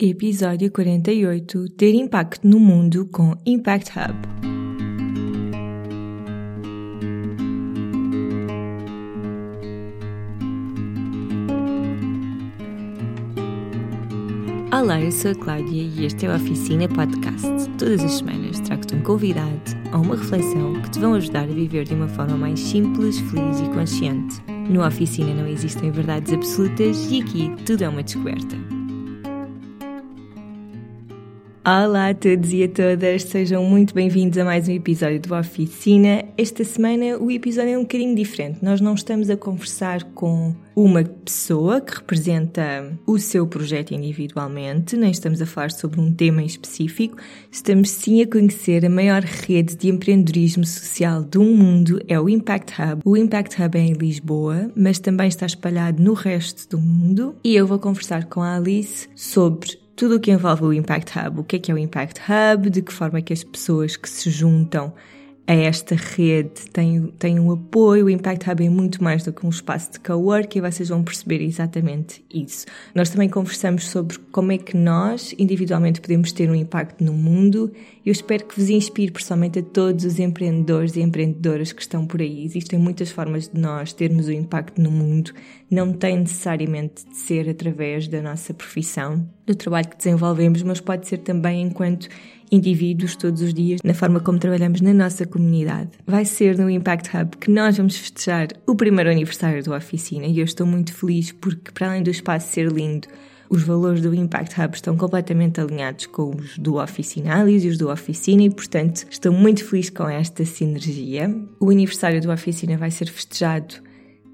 Episódio 48 Ter impacto no mundo com Impact Hub. Olá, eu sou a Cláudia e este é o Oficina Podcast. Todas as semanas trago-te um convidado ou uma reflexão que te vão ajudar a viver de uma forma mais simples, feliz e consciente. No Oficina não existem verdades absolutas e aqui tudo é uma descoberta. Olá a todos e a todas, sejam muito bem-vindos a mais um episódio do Oficina. Esta semana o episódio é um bocadinho diferente. Nós não estamos a conversar com uma pessoa que representa o seu projeto individualmente, nem estamos a falar sobre um tema em específico. Estamos sim a conhecer a maior rede de empreendedorismo social do mundo, é o Impact Hub. O Impact Hub é em Lisboa, mas também está espalhado no resto do mundo. E eu vou conversar com a Alice sobre tudo o que envolve o Impact Hub. O que é que é o Impact Hub? De que forma é que as pessoas que se juntam a esta rede têm, têm um apoio. O Impact Hub é muito mais do que um espaço de coworking e vocês vão perceber exatamente isso. Nós também conversamos sobre como é que nós, individualmente, podemos ter um impacto no mundo. Eu espero que vos inspire pessoalmente a todos os empreendedores e empreendedoras que estão por aí. Existem muitas formas de nós termos um impacto no mundo. Não tem necessariamente de ser através da nossa profissão, do trabalho que desenvolvemos, mas pode ser também enquanto indivíduos todos os dias na forma como trabalhamos na nossa comunidade. Vai ser no Impact Hub que nós vamos festejar o primeiro aniversário da oficina e eu estou muito feliz porque, para além do espaço ser lindo, os valores do Impact Hub estão completamente alinhados com os do Oficinalis e os do Oficina e, portanto, estou muito feliz com esta sinergia. O aniversário do Oficina vai ser festejado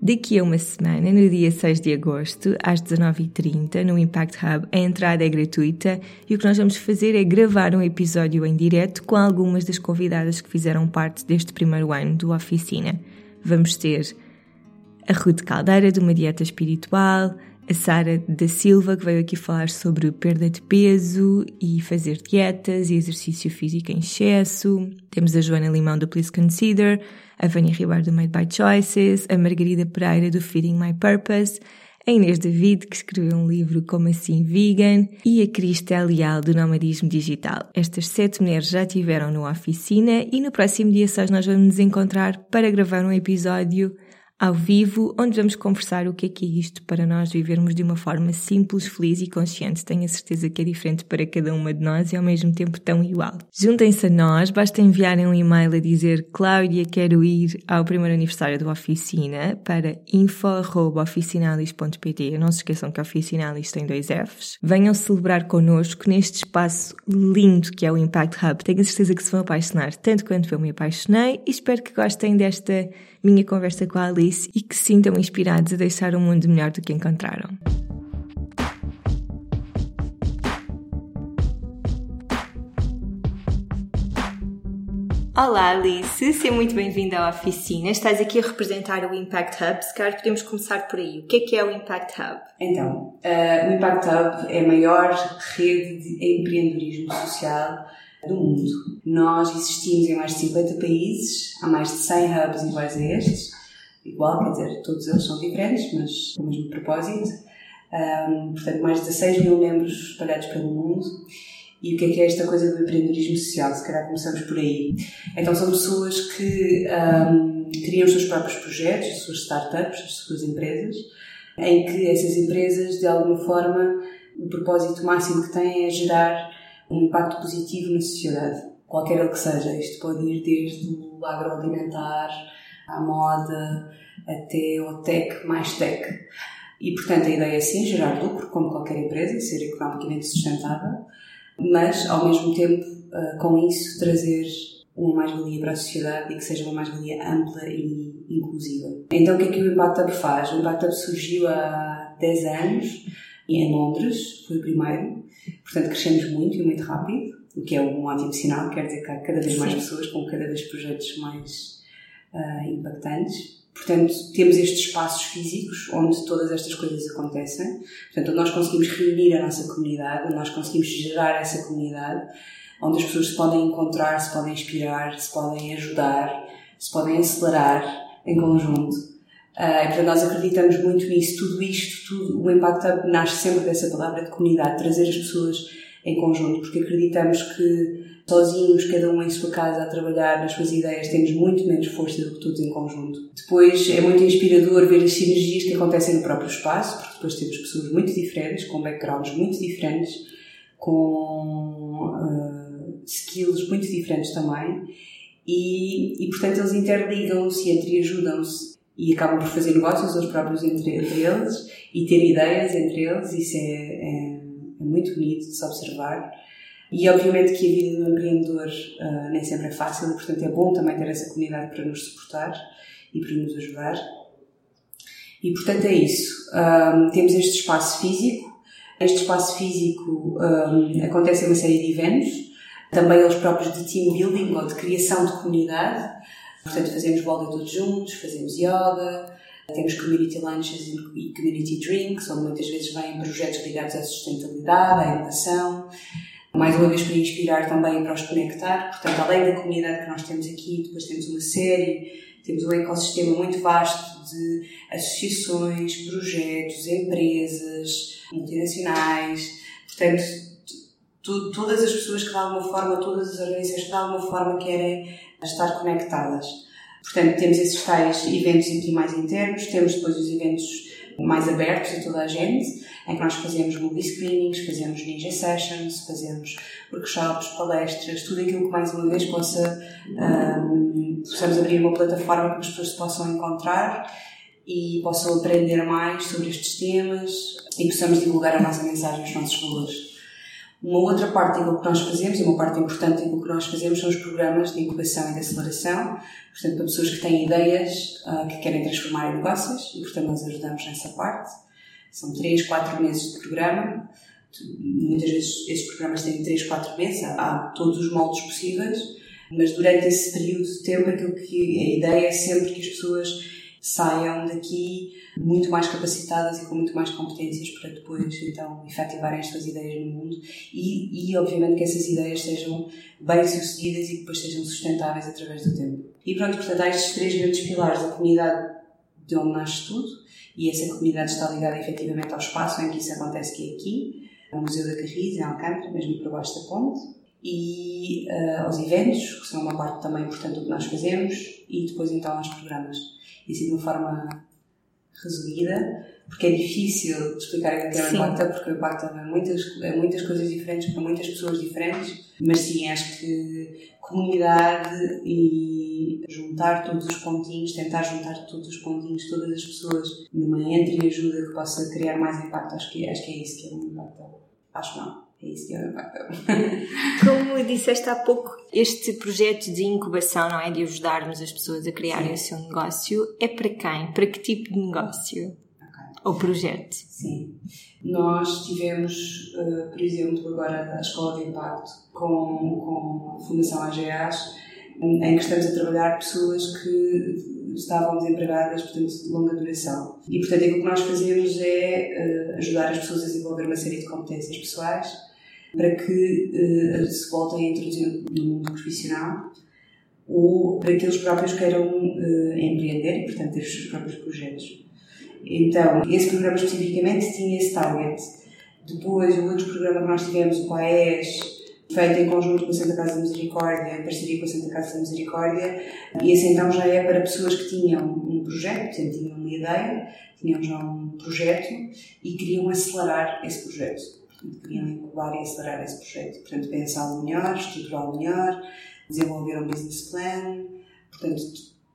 Daqui a uma semana, no dia 6 de agosto, às 19h30, no Impact Hub, a entrada é gratuita e o que nós vamos fazer é gravar um episódio em direto com algumas das convidadas que fizeram parte deste primeiro ano do Oficina. Vamos ter a Ruth Caldeira, de uma dieta espiritual, a Sara da Silva, que veio aqui falar sobre perda de peso e fazer dietas e exercício físico em excesso. Temos a Joana Limão do Please Consider, a Vânia Ribeiro do Made by Choices, a Margarida Pereira do Feeding My Purpose, a Inês David, que escreveu um livro Como Assim Vegan, e a Crista Leal do Nomadismo Digital. Estas sete mulheres já estiveram no oficina e no próximo dia 6 nós vamos nos encontrar para gravar um episódio ao vivo, onde vamos conversar o que é que é isto para nós vivermos de uma forma simples, feliz e consciente. Tenho a certeza que é diferente para cada uma de nós e ao mesmo tempo tão igual. Juntem-se a nós, basta enviarem um e-mail a dizer Cláudia, quero ir ao primeiro aniversário da oficina para info.oficinalis.pt. Não se esqueçam que Oficinalis tem dois Fs. Venham celebrar connosco neste espaço lindo que é o Impact Hub. Tenho a certeza que se vão apaixonar tanto quanto eu me apaixonei e espero que gostem desta minha conversa com a Alice e que se sintam inspirados a deixar o mundo melhor do que encontraram. Olá Alice, seja muito bem-vinda à oficina. Estás aqui a representar o Impact Hub. Se calhar podemos começar por aí. O que é que é o Impact Hub? Então, uh, o Impact Hub é a maior rede de empreendedorismo social do mundo. Nós existimos em mais de 50 países, há mais de 100 hubs iguais a estes, igual, quer dizer, todos eles são diferentes, mas com o mesmo propósito. Um, portanto, mais de 16 mil membros espalhados pelo mundo. E o que é que é esta coisa do empreendedorismo social? Se calhar começamos por aí. Então, são pessoas que um, criam os seus próprios projetos, as suas startups, as suas empresas, em que essas empresas, de alguma forma, o propósito máximo que têm é gerar um impacto positivo na sociedade, qualquer ele que seja. Isto pode ir desde o agroalimentar à moda até ao tech mais tech. E, portanto, a ideia é sim gerar lucro, como qualquer empresa, ser economicamente sustentável, mas, ao mesmo tempo, eh, com isso, trazer uma mais-valia para a sociedade e que seja uma mais-valia ampla e inclusiva. Então, o que é que o Impact Hub faz? O Impact Hub surgiu há 10 anos, em Londres, foi o primeiro, Portanto, crescemos muito e muito rápido, o que é um ótimo sinal, quer dizer que há cada vez mais Sim. pessoas com cada vez projetos mais uh, impactantes. Portanto, temos estes espaços físicos onde todas estas coisas acontecem. Portanto, nós conseguimos reunir a nossa comunidade, nós conseguimos gerar essa comunidade, onde as pessoas se podem encontrar, se podem inspirar, se podem ajudar, se podem acelerar em conjunto Uh, nós acreditamos muito nisso. Tudo isto, tudo, o Impact Hub nasce sempre dessa palavra de comunidade, trazer as pessoas em conjunto, porque acreditamos que sozinhos, cada um em sua casa a trabalhar nas suas ideias, temos muito menos força do que todos em conjunto. Depois é muito inspirador ver as sinergias que acontecem no próprio espaço, porque depois temos pessoas muito diferentes, com backgrounds muito diferentes, com uh, skills muito diferentes também, e, e portanto eles interligam-se, entre ajudam-se e acabam por fazer negócios eles próprios entre, entre eles e ter ideias entre eles, isso é, é, é muito bonito de se observar. E obviamente que a vida do empreendedor uh, nem sempre é fácil e, portanto, é bom também ter essa comunidade para nos suportar e para nos ajudar. E, portanto, é isso. Um, ah, temos este espaço físico. Este espaço físico um, ah, acontece uma série de eventos, também eles próprios de team building ou de criação de comunidade. Portanto, fazemos bola todos juntos, fazemos yoga, temos community lunches e community drinks, onde muitas vezes vêm projetos ligados à sustentabilidade, à inovação mais uma vez para inspirar também e para os conectar. Portanto, além da comunidade que nós temos aqui, depois temos uma série, temos um ecossistema muito vasto de associações, projetos, empresas, multinacionais. Portanto, todas as pessoas que de alguma forma, todas as organizações que de alguma forma querem estar conectadas. Portanto, temos esses tais eventos mais internos, temos depois os eventos mais abertos a toda a gente, em que nós fazemos movie screenings, fazemos ninja sessions, fazemos workshops, palestras, tudo aquilo que mais uma vez possa, um, possamos abrir uma plataforma para que as pessoas se possam encontrar e possam aprender mais sobre estes temas e possamos divulgar a nossa mensagem, os nossos valores. Uma outra parte daquilo que nós fazemos, e uma parte importante daquilo que nós fazemos, são os programas de incubação e de aceleração, portanto, para pessoas que têm ideias uh, que querem transformar em negócios, e portanto nós ajudamos nessa parte. São 3, 4 meses de programa. Muitas vezes esses programas têm 3, 4 meses, há, todos os moldes possíveis, mas durante esse período de tempo, aquilo que a ideia é sempre que as pessoas saiam daqui muito mais capacitadas e com muito mais competências para depois, então, efetivarem as suas ideias no mundo. E, e obviamente, que essas ideias sejam bem-sucedidas e que depois sejam sustentáveis através do tempo. E pronto, portanto, há estes três grandes pilares. Da comunidade de onde nasce tudo e essa comunidade está ligada efetivamente ao espaço em que isso acontece, que é aqui, no Museu da Carris, em Alcântara, mesmo por baixo da ponte, e uh, aos eventos, que são uma parte também importante do que nós fazemos, e depois então aos programas assim de uma forma resumida, porque é difícil explicar o que é o impacto, porque o impacto é muitas, é muitas coisas diferentes para muitas pessoas diferentes, mas sim, acho que comunidade e juntar todos os pontinhos, tentar juntar todos os pontinhos, todas as pessoas numa entre-ajuda que possa criar mais impacto, acho que, acho que é isso que é um impacto. Acho não. É isso que é o impacto. Como disseste há pouco, este projeto de incubação, não é? De ajudarmos as pessoas a criarem Sim. o seu negócio, é para quem? Para que tipo de negócio? Okay. Ou projeto? Sim. Nós tivemos, uh, por exemplo, agora a Escola de Impacto com, com a Fundação AGAs, em que estamos a trabalhar pessoas que estavam desempregadas, portanto, de longa duração. E, portanto, aquilo que nós fazemos é uh, ajudar as pessoas a desenvolver uma série de competências pessoais para que uh, se voltem a introduzir no mundo profissional ou para que eles próprios queiram uh, empreender e, portanto, ter os seus próprios projetos. Então, esse programa especificamente tinha esse target. Depois, o outro programa que nós tivemos, o PAES, feito em conjunto com a Santa Casa da Misericórdia, em parceria com a Santa Casa da Misericórdia, e esse então já é para pessoas que tinham um projeto, tinham uma ideia, tinham já um projeto e queriam acelerar esse projeto queriam incubar e acelerar esse projeto. Portanto, pensá-lo melhor, estruturá-lo melhor, desenvolver um business plan, portanto,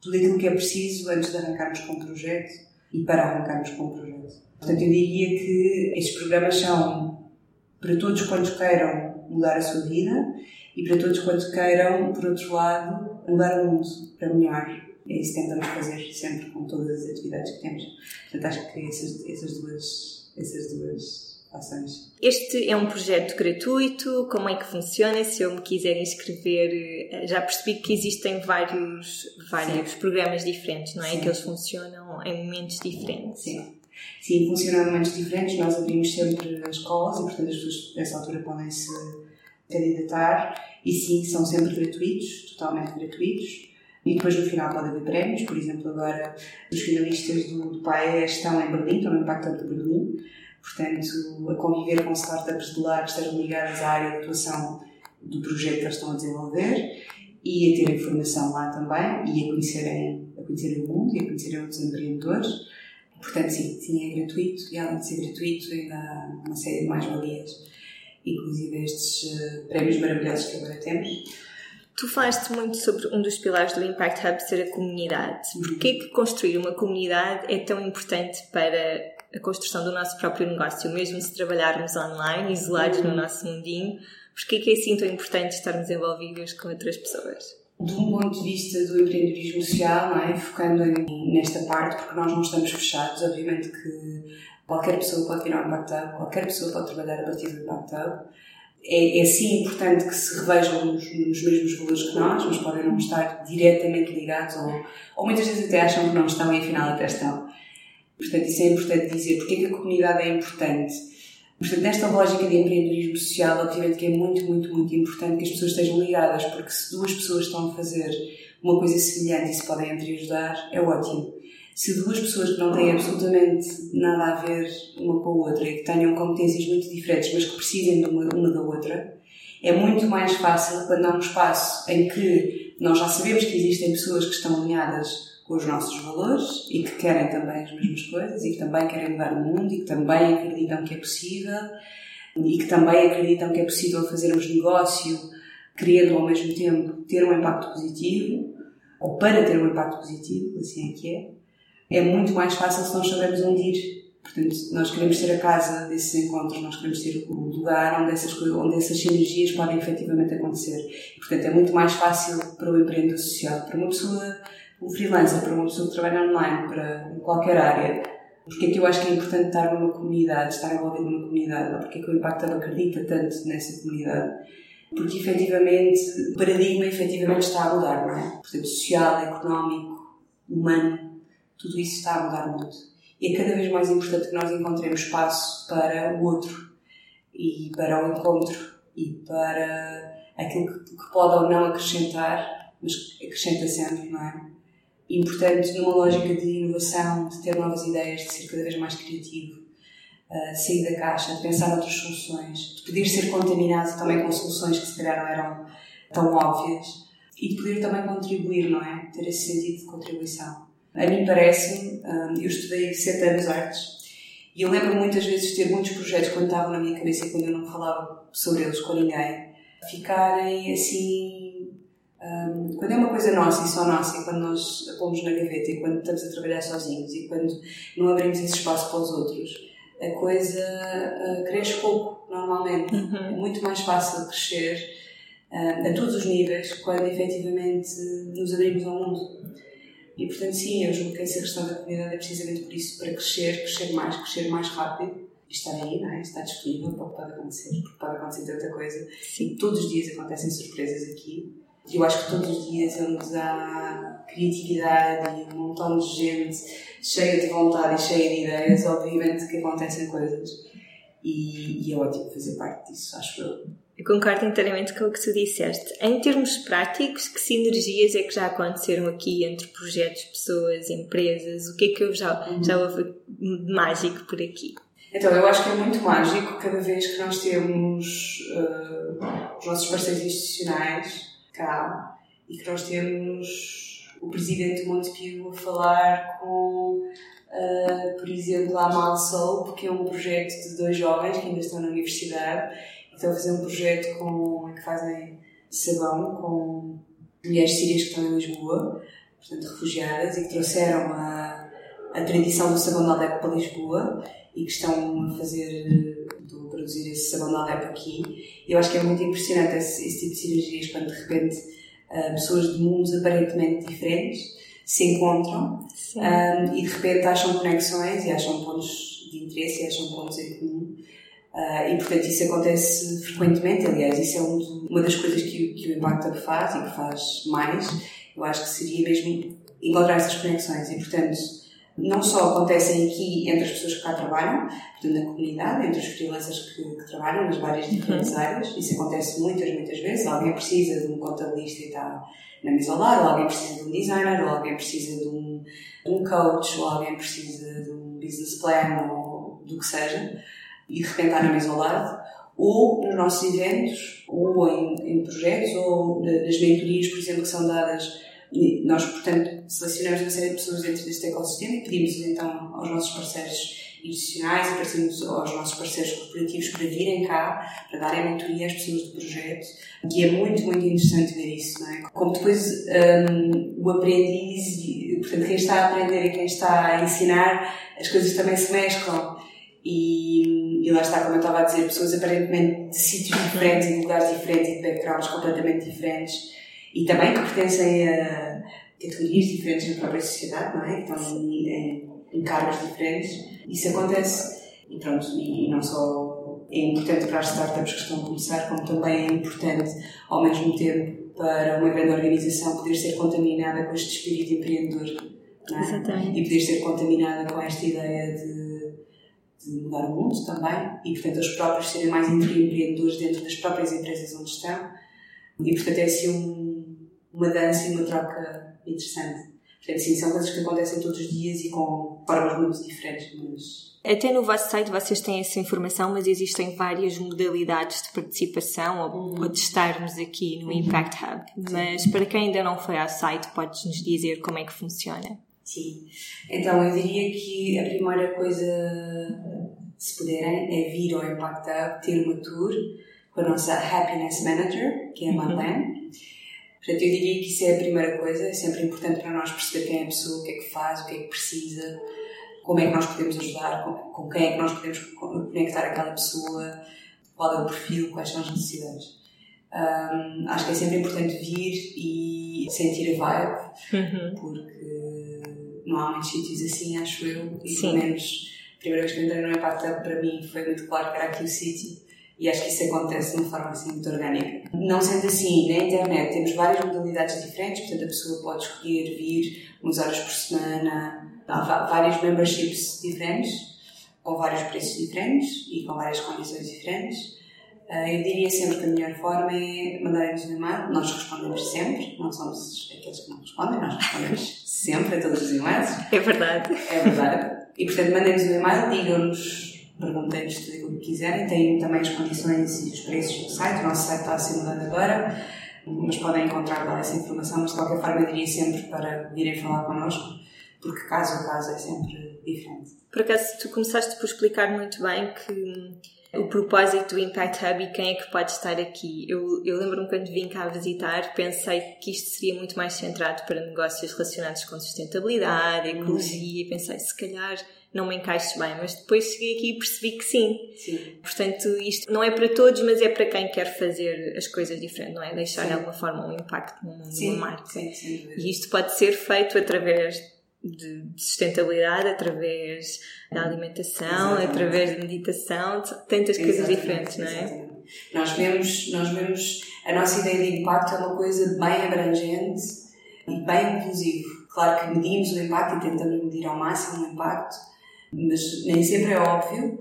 tudo aquilo que é preciso antes de arrancarmos com o projeto e para arrancarmos com o projeto. Portanto, eu diria que estes programas são para todos quantos queiram mudar a sua vida e para todos quantos queiram, por outro lado, mudar o mundo para melhor. É isso que tentamos fazer sempre com todas as atividades que temos. Portanto, acho que essas, essas duas, essas duas ações. Este é um projeto gratuito, como é que funciona? Se eu me quiser inscrever, eh, já percebi que existem vários, vários programas diferentes, não é? Sim. Que eles funcionam em momentos diferentes. Sim. Sim, funcionam em momentos diferentes. Nós abrimos sempre as escolas e, portanto, as pessoas nessa altura podem se candidatar. E sim, são sempre gratuitos, totalmente gratuitos. E depois no final pode haver prémios, por exemplo, agora os finalistas do, do PAE estão em Berlim, estão no Impact Hub de Berlim, portanto, a conviver com startups de lá que estejam ligadas à área de atuação do projeto que eles estão a desenvolver e a terem formação lá também e a conhecerem, a conhecerem o mundo e a conhecerem outros empreendedores. Portanto, sim, sim, é gratuito e além de ser gratuito ainda há uma série de mais-valias, inclusive estes uh, prémios maravilhosos que agora temos. Tu falaste muito sobre um dos pilares do Impact Hub ser a comunidade. Uhum. Porquê que construir uma comunidade é tão importante para a construção do nosso próprio negócio, mesmo se trabalharmos online, isolados uhum. no nosso mundinho? Porquê que é assim tão importante estarmos envolvidos com outras pessoas? De um ponto de vista do empreendedorismo social, não é? focando em, nesta parte, porque nós não estamos fechados, obviamente que qualquer pessoa pode virar um Impact Hub, qualquer pessoa pode trabalhar a partir do Impact Hub. É, é sim importante que se revejam nos, nos, mesmos valores que nós, mas podem não estar diretamente ligados, ou, ou muitas vezes até acham que não estão e afinal até estão. Portanto, isso é importante dizer. Porque é que a comunidade é importante? Portanto, nesta lógica de empreendedorismo social, obviamente que é muito, muito, muito importante que as pessoas estejam ligadas, porque se duas pessoas estão a fazer uma coisa semelhante e se podem entre ajudar, é ótimo. Se duas pessoas que não têm absolutamente nada a ver uma com a outra e que tenham competências muito diferentes, mas que precisem de uma, uma da outra, é muito mais fácil quando há um espaço em que nós já sabemos que existem pessoas que estão alinhadas os nossos valores e que querem também as mesmas coisas e que também querem mudar o mundo e que também acreditam que é possível e que também acreditam que é possível fazermos negócio querendo ao mesmo tempo ter um impacto positivo ou para ter um impacto positivo, assim é que é. É muito mais fácil se nós soubermos onde ir. Portanto, nós queremos ser a casa desses encontros, nós queremos ser o lugar onde essas, onde essas sinergias podem efetivamente acontecer. Portanto, é muito mais fácil para o empreendedor social, para uma pessoa um freelancer, para uma pessoa que trabalha online, para qualquer área, porque é que eu acho que é importante estar numa comunidade, estar envolvido numa comunidade, ou porque é que o Impacto Hub acredita tanto nessa comunidade? Porque efetivamente, o paradigma efetivamente está a mudar, não é? Portanto, social, económico, humano, tudo isso está a mudar muito. E é cada vez mais importante que nós encontremos espaço para o outro e para o encontro e para aquilo que pode ou não acrescentar, mas acrescenta sempre, não é? Importante numa lógica de inovação, de ter novas ideias, de ser cada vez mais criativo, uh, sair da caixa, de pensar outras soluções, de poder ser contaminado também com soluções que se calhar não eram tão óbvias e de poder também contribuir, não é? Ter esse sentido de contribuição. A mim parece-me, ah, eu estudei sete anos artes e eu lembro muitas vezes de ter muitos projetos quando estavam na minha cabeça e quando eu não falava sobre eles com ninguém, ficarem assim um, quando é uma coisa nossa e só nossa, e quando nós a pomos na gaveta, e quando estamos a trabalhar sozinhos, e quando não abrimos esse espaço para os outros, a coisa uh, cresce pouco, normalmente. Uhum. É muito mais fácil crescer uh, a todos os níveis quando efetivamente nos abrimos ao mundo. E portanto, sim, eu julgo que essa questão da comunidade é precisamente por isso, para crescer, crescer mais, crescer mais rápido e estar aí, não é? estar disponível para o que pode acontecer, porque pode acontecer tanta coisa. Sim. Todos os dias acontecem surpresas aqui eu acho que todos os dias onde há criatividade e um montão de gente cheia de vontade e cheia de ideias, obviamente que acontecem coisas. E, e é ótimo fazer parte disso, acho eu. Eu concordo inteiramente com o que tu disseste. Em termos práticos, que sinergias é que já aconteceram aqui entre projetos, pessoas, empresas? O que é que eu já, uhum. já houve de mágico por aqui? Então, eu acho que é muito mágico cada vez que nós temos uh, os nossos parceiros institucionais cá e que nós temos o presidente Montepio a falar com, uh, por exemplo, a Amal Soul, que é um projeto de dois jovens que ainda estão na universidade e estão a fazer um projeto com, que fazem sabão com mulheres sírias que estão em Lisboa, portanto refugiadas, e que trouxeram a, a tradição do sabão da Alep para Lisboa e que estão a fazer, a produzir esse sabão da Alep aqui eu acho que é muito impressionante esse, esse tipo de cirurgias quando de repente uh, pessoas de mundos aparentemente diferentes se encontram um, e de repente acham conexões e acham pontos de interesse e acham pontos em comum. Uh, e portanto isso acontece frequentemente, aliás, isso é um uma das coisas que, que o Impact Up faz e que faz mais. Eu acho que seria mesmo encontrar essas conexões e portanto não só acontecem aqui entre as pessoas que cá trabalham, portanto, na comunidade, entre os freelancers que, que trabalham nas várias uhum. diferentes uhum. áreas. Isso acontece muitas, muitas vezes. Alguém precisa de um contabilista e está na mesa ao lado, alguém precisa de um designer, ou alguém precisa de um, de um coach, ou alguém precisa de um business plan, ou do que seja, e de repente está na mesa ao lado. Ou nos nossos eventos, ou em, em projetos, ou nas mentorias, por exemplo, que são dadas nós, portanto, selecionamos uma série de pessoas dentro deste ecossistema e pedimos então aos nossos parceiros institucionais e pedimos aos nossos parceiros corporativos para virem cá, para darem mentoria às pessoas do projeto. E é muito, muito interessante ver isso, não é? Como depois um, o aprendiz, portanto, quem está a aprender e quem está a ensinar, as coisas também se mesclam. E, e lá está, como eu estava a dizer, pessoas aparentemente de sítios diferentes e de lugares diferentes e de backgrounds completamente diferentes e também que pertencem a categorias diferentes na própria sociedade, não é? Que estão em, em cargos diferentes. Isso acontece e pronto, e não só é importante para as startups que estão a começar, como também é importante ao mesmo tempo para uma grande organização poder ser contaminada com este espírito empreendedor. É? Exatamente. E poder ser contaminada com esta ideia de, de mudar o mundo também e, portanto, eles próprios serem mais empreendedores dentro das próprias empresas onde estão. E, portanto, é assim um uma dança e uma troca interessante. Portanto, sim, são coisas que acontecem todos os dias e com formas muito diferentes, mas... Até no vosso site vocês têm essa informação, mas existem várias modalidades de participação ou, uhum. ou de estarmos aqui no uhum. Impact Hub. Mas para quem ainda não foi ao site, podes-nos dizer como é que funciona? Sim. Então, eu diria que a primeira coisa, se puderem, é vir ao Impact Hub, ter uma tour com a nossa Happiness Manager, que é a uhum. Portanto, eu diria que isso é a primeira coisa, é sempre importante para nós perceber quem é a pessoa, o que é que faz, o que é que precisa, como é que nós podemos ajudar, com, quem é que nós podemos conectar aquela pessoa, qual é o perfil, quais são as necessidades. Um, acho que é sempre importante vir e sentir a vibe, uhum. porque não há muitos sítios assim, acho eu, e Sim. pelo menos a primeira vez que entrei no Impact para mim foi muito claro que era aqui o sítio e acho que isso acontece de uma forma assim muito orgânica. Não sendo assim, na internet temos várias modalidades diferentes, portanto a pessoa pode escolher vir umas horas por semana, há vários memberships diferentes, com vários preços diferentes e com várias condições diferentes. Ah, eu diria sempre que a melhor forma é mandarem-nos um e-mail. Nós respondemos sempre, não somos aqueles que não respondem, nós respondemos sempre a todos os e-mails. É verdade. É verdade. E portanto, mandem-nos um e-mail, digam-nos perguntem-nos tudo o que quiserem. Têm também as condições e os preços do site. O nosso site está a ser mudado agora, mas podem encontrar lá essa informação. Mas de qualquer forma, diria sempre para virem falar connosco, porque caso a caso é sempre diferente. Por acaso, tu começaste por explicar muito bem que o propósito do Impact Hub e quem é que pode estar aqui. Eu, eu lembro-me quando vim cá visitar, pensei que isto seria muito mais centrado para negócios relacionados com sustentabilidade, ecologia, e pensei, se calhar não me encaixo bem, mas depois cheguei aqui e percebi que sim. sim. Portanto, isto não é para todos, mas é para quem quer fazer as coisas diferentes, não é? Deixar sim. de alguma forma um impacto no mundo, sim. numa marca. Sim, sim. E isto pode ser feito através de sustentabilidade, através da alimentação, Exatamente. através de meditação, tantas Exatamente. coisas diferentes, não é? Exatamente. Nós vemos, nós vemos, a nossa ideia de impacto é uma coisa bem abrangente e bem inclusivo. Claro que medimos o impacto e tentamos medir ao máximo o impacto, mas nem sempre é óbvio.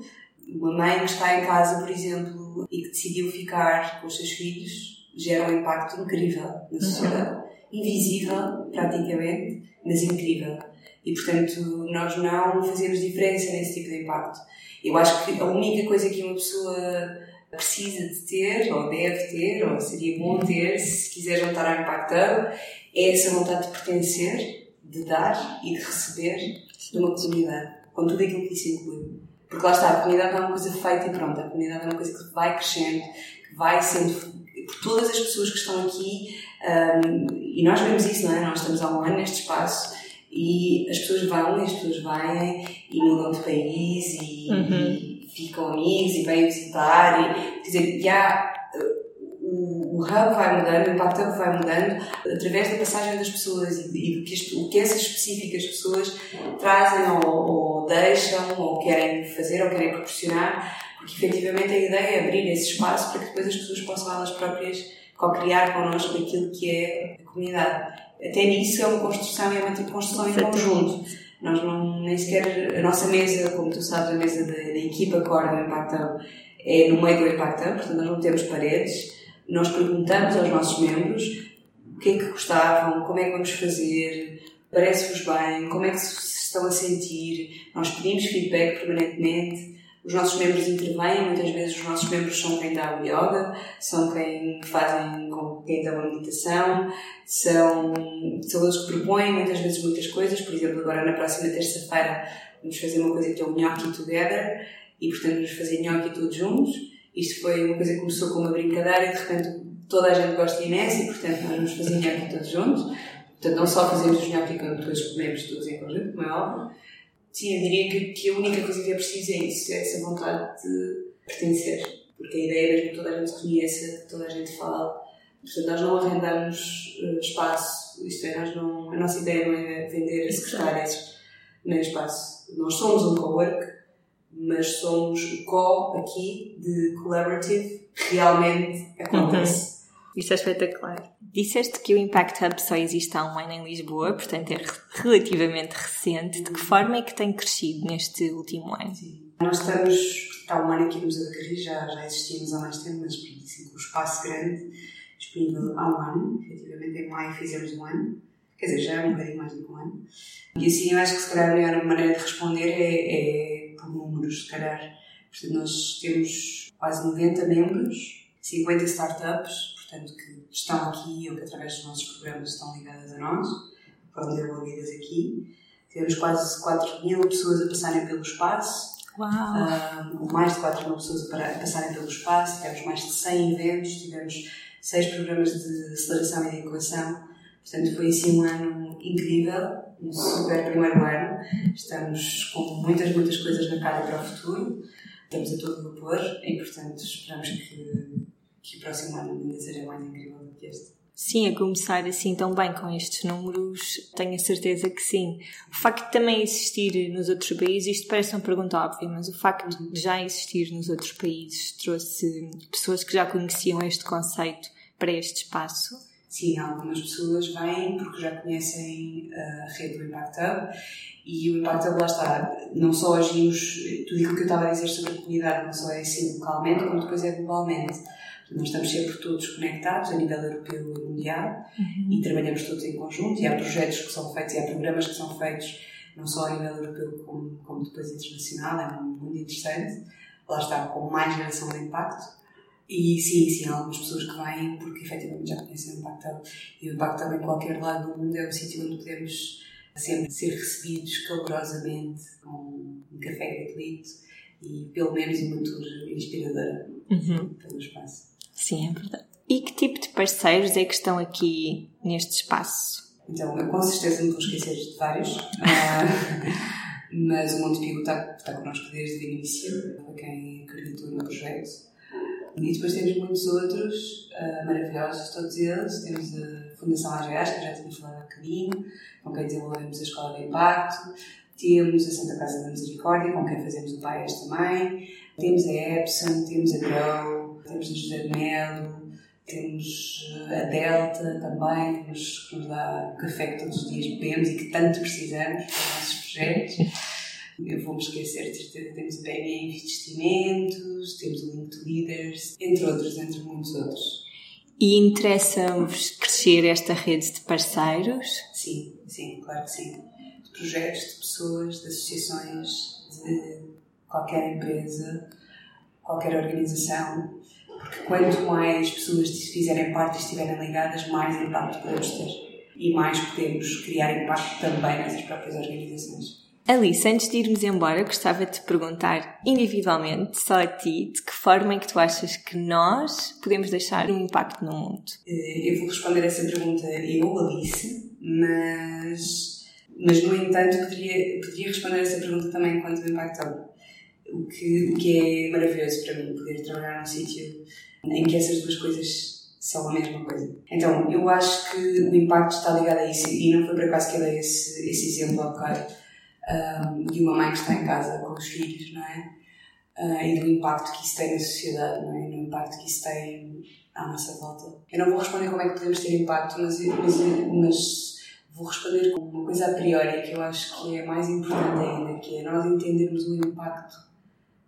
Uma mãe que está em casa, por exemplo, e que decidiu ficar com os seus filhos, gera um impacto incrível na sociedade. Invisível, praticamente, mas incrível. E, portanto, nós não fazemos diferença nesse tipo de impacto. Eu acho que a única coisa que uma pessoa precisa de ter, ou deve ter, ou seria bom ter, se quiser juntar ao Impact Hub, é essa vontade de pertencer, de dar e de receber de uma comunidade com tudo aquilo que isso inclui. Porque lá está, a comunidade não é uma coisa feita e pronta, a comunidade é uma coisa que vai crescendo, que vai sendo por todas as pessoas que estão aqui, um, e nós vemos isso, não é? Nós estamos há um ano neste espaço e as pessoas vão e as pessoas vêm e mudam de país e, uhum. e ficam amigos e vêm visitar e, quer dizer, já o hub vai mudando, o Impact Hub vai mudando através da passagem das pessoas e, do que, o que essas específicas pessoas trazem ou, ou, deixam ou querem fazer ou querem proporcionar, porque efetivamente a ideia é abrir esse espaço para que depois as pessoas possam elas próprias co-criar connosco aquilo que é a comunidade. Até nisso é uma construção e é uma construção em conjunto. Nós não, nem sequer, a nossa mesa, como tu sabes, a mesa da, da equipa core do Impact Hub é no meio do Impact Hub, portanto nós não temos paredes. Nós perguntamos aos nossos membros o que é que gostavam, como é que vamos fazer, parece-vos bem, como é que se estão a sentir. Nós pedimos feedback permanentemente os nossos membros intervêm, muitas vezes os nossos membros são quem dá o yoga, são quem fazem, quem dá a meditação, são, são eles que propõem muitas vezes muitas coisas. Por exemplo, agora na próxima terça-feira vamos fazer uma coisa que é o Gnocchi Together e, portanto, vamos fazer Gnocchi todos juntos. Isto foi uma coisa que começou com uma brincadeira e de repente toda a gente gosta de Inés e, portanto, nós vamos fazer Gnocchi todos juntos. Portanto, não só fazemos os Gnocchi quando depois comemos todos em conjunto, como é óbvio, Sim, eu diria que, que a única coisa que é preciso é isso, é essa vontade de pertencer. Porque a ideia é mesmo que toda a gente conheça, que toda a gente fala. Portanto, nós não arrendamos uh, espaço, isto é, nós não, a nossa ideia não é vender secretárias nem espaço. Nós somos um co-work, mas somos o co aqui de collaborative realmente acontece. Uhum. Isso é espetacular. Disseste que o Impact Hub só existe há um ano em Lisboa, portanto é relativamente recente. De que forma é que tem crescido neste último ano? Sim. Nós estamos, há um ano aqui no Museu da Carris, já, já existíamos há mais tempo, mas assim, com o espaço grande, disponível há um ano. Efetivamente, em maio fizemos um ano. Quer dizer, já é um bocadinho mais do que um ano. E assim, eu acho que se calhar a melhor maneira de responder é, é por números, se calhar. Portanto, nós temos quase 90 membros, 50 startups, portanto, que estão aqui ou que através dos nossos programas estão ligadas a nós, foram desenvolvidas aqui. Tivemos quase 4 mil pessoas a passarem pelo espaço. Uau! Uh, mais de 4 mil pessoas a passarem pelo espaço. Tivemos mais de 100 eventos, tivemos 6 programas de aceleração e de incubação. Portanto, foi assim um ano incrível, um super primeiro ano. Estamos com muitas, muitas coisas na cara para o futuro. Estamos a todo vapor e, portanto, esperamos que que o próximo ano ainda seja mais incrível do que este. Sim, a começar assim tão bem com estes números, tenho a certeza que sim. O facto de também existir nos outros países, isto parece uma pergunta óbvia, mas o facto de já existir nos outros países trouxe pessoas que já conheciam este conceito para este espaço? Sim, algumas pessoas vêm porque já conhecem a rede do Impact Hub e o Impact Hub lá está. Não só agimos, tudo aquilo que eu estava a dizer sobre a comunidade, não só é assim localmente, como depois é globalmente nós estamos sempre todos conectados a nível europeu e mundial uhum. e trabalhamos todos em conjunto e há projetos que são feitos e há programas que são feitos não só a nível europeu como, como depois internacional, é muito interessante. Lá está, com mais geração de impacto. E sim, sim, há algumas pessoas que vêm porque efetivamente já conhecem o Impacto. E o Impacto em qualquer lado do mundo é um sítio onde podemos sempre ser recebidos calorosamente com um café gratuito e pelo menos uma tour inspiradora uhum. pelo espaço. Sim, é verdade. E que tipo de parceiros é que estão aqui neste espaço? Então, eu com certeza me vou esquecer de vários, uh, mas o Montepio está, está connosco desde o início, foi quem acreditou no projeto. E depois temos muitos outros uh, maravilhosos, todos eles. Temos a Fundação AGAS, que já tínhamos falado há bocadinho, com quem desenvolvemos a Escola de Impacto. Temos a Santa Casa da Misericórdia, com quem fazemos o PAES também. Temos a Epson, temos a Grow, temos o José Melo, temos a Delta também, que nos, que nos dá o café que todos os dias bebemos e que tanto precisamos para os nossos projetos. Eu vou-me esquecer, de certeza, temos o BNI Investimentos, temos o Link to Leaders, entre outros, entre muitos outros. E interessa-vos crescer esta rede de parceiros? Sim, sim, claro que sim. De projetos, de pessoas, de associações, de qualquer empresa, qualquer organização porque quanto mais pessoas fizerem parte e estiverem ligadas, mais impacto podemos ter. E mais podemos criar impacto também nessas próprias organizações. Alice, antes de irmos embora, gostava de te perguntar individualmente, só a ti, de que forma é que tu achas que nós podemos deixar um impacto no mundo? Eh, eu vou responder essa pergunta eu, Alice, mas, mas no entanto poderia, poderia responder essa pergunta também enquanto impacto o que, o que é maravilhoso para mim, poder trabalhar num sítio em que essas duas coisas são a mesma coisa. Então, eu acho que o impacto está ligado a isso, e não foi por acaso que eu dei esse, esse exemplo ao bocado, de uma mãe que está em casa com os filhos, não é? Uh, e do impacto que isso tem na sociedade, não é? E no impacto que isso tem à nossa volta. Eu não vou responder como é que podemos ter impacto, mas, mas, mas Vou responder com uma coisa a priori que eu acho que é mais importante ainda, que é nós entendermos o impacto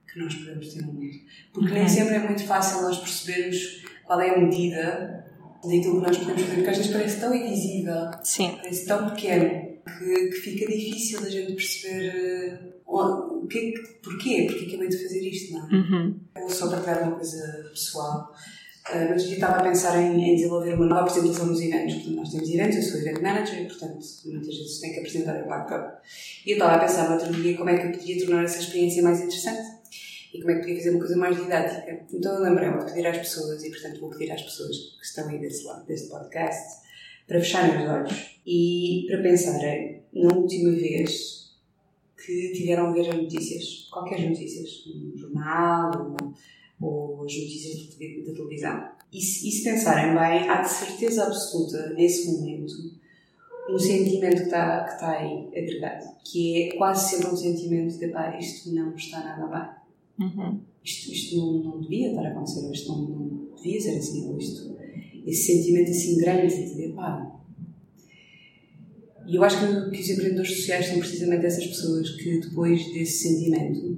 que nós podemos ter no mundo. Porque nem sempre é muito fácil nós percebermos qual é a medida daquilo que nós podemos fazer, porque às vezes parece tão invisível, Sim. parece tão pequeno, que, que fica difícil da gente perceber uh, o que, é porquê, porque acabei de fazer isto, não é? Uhum. Vou só partilhar uma coisa pessoal. Uh, outro dia estava a pensar em, em, desenvolver uma nova apresentação nos eventos. Portanto, nós temos eventos, eu sou event manager, portanto, muitas vezes tenho que apresentar o backup. E eu estava a pensar no outro dia como é que eu podia tornar essa experiência mais interessante e como é que podia fazer uma coisa mais didática. Então eu lembrei-me de pedir às pessoas, e portanto vou pedir às pessoas que estão aí desse lado deste podcast, para fecharem os olhos e para pensarem na última vez que tiveram a ver as notícias, qualquer notícias, um jornal ou, ou as notícias da televisão. E se, e se pensarem bem, há de certeza absoluta, nesse momento, um sentimento que está, que está aí agregado, que é quase sempre um sentimento de pá, isto não está nada bem. Uhum. Isto, isto não, não devia estar a acontecer, isto não, não devia ser assim, ou isto, esse sentimento assim grande de pá, e eu acho que, que os empreendedores sociais são precisamente essas pessoas que depois desse sentimento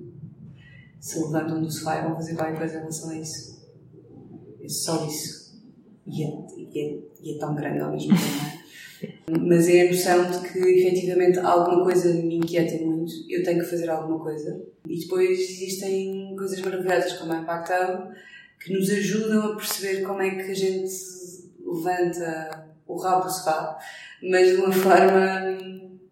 se levantam do sofá e vão fazer qualquer coisa em relação a isso. É só isso. E é, e é, e é tão grande ao mesmo tempo. Mas é a noção de que efetivamente alguma coisa me inquieta muito, eu tenho que fazer alguma coisa. E depois existem coisas maravilhosas como a Impact Hub que nos ajudam a perceber como é que a gente levanta o rabo do sofá mas de uma forma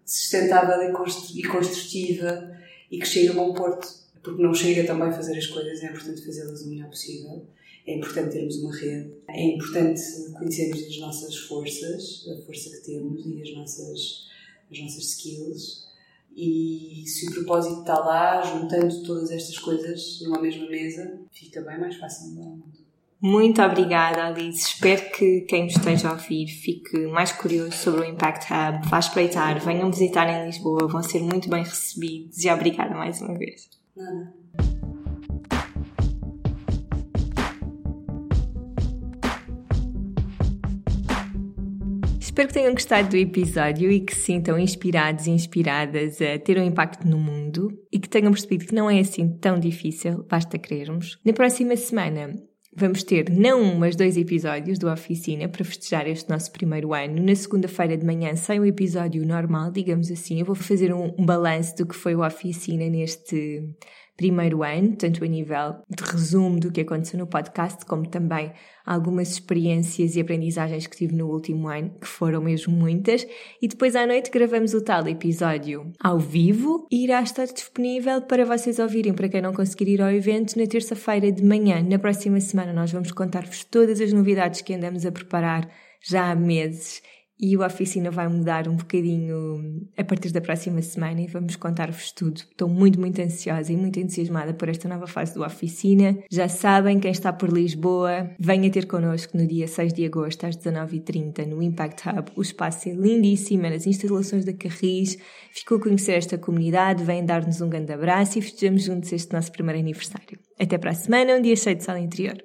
sustentável e construtiva e que chega a bom porto. Porque não chega também fazer as coisas, é importante fazê-las o melhor possível. É importante termos uma rede, é importante conhecermos as nossas forças, a força que temos e as nossas, as nossas skills. E se o propósito está lá, juntando todas estas coisas numa mesma mesa, fica bem mais fácil mudar o mundo. Muito obrigada, Alice. Espero que quem nos esteja a ouvir fique mais curioso sobre o Impact Hub. Vá espreitar, venham visitar em Lisboa, vão ser muito bem recebidos. E obrigada mais uma vez. Nada. Espero que tenham gostado do episódio e que se sintam inspirados e inspiradas a ter um impacto no mundo e que tenham percebido que não é assim tão difícil, basta querermos. Na próxima semana Vamos ter não um, mas dois episódios do Oficina para festejar este nosso primeiro ano. Na segunda-feira de manhã sai o episódio normal, digamos assim. Eu vou fazer um, um balanço do que foi o Oficina neste primeiro ano, tanto a nível de resumo do que aconteceu no podcast, como também algumas experiências e aprendizagens que tive no último ano, que foram mesmo muitas. E depois à noite gravamos o tal episódio ao vivo e irá estar disponível para vocês ouvirem, para quem não conseguir ir ao evento, na terça-feira de manhã. Na próxima semana nós vamos contar-vos todas as novidades que andamos a preparar já há meses e a oficina vai mudar um bocadinho a partir da próxima semana e vamos contar-vos tudo. Estou muito, muito ansiosa e muito entusiasmada por esta nova fase do oficina. Já sabem, quem está por Lisboa, venha ter connosco no dia 6 de agosto às 19h30 no Impact Hub. O espaço é lindíssimo, é nas instalações da Carris. Ficou a conhecer esta comunidade, vem dar-nos um grande abraço e festejamos juntos este nosso primeiro aniversário. Até para a semana, um dia cheio de sala interior.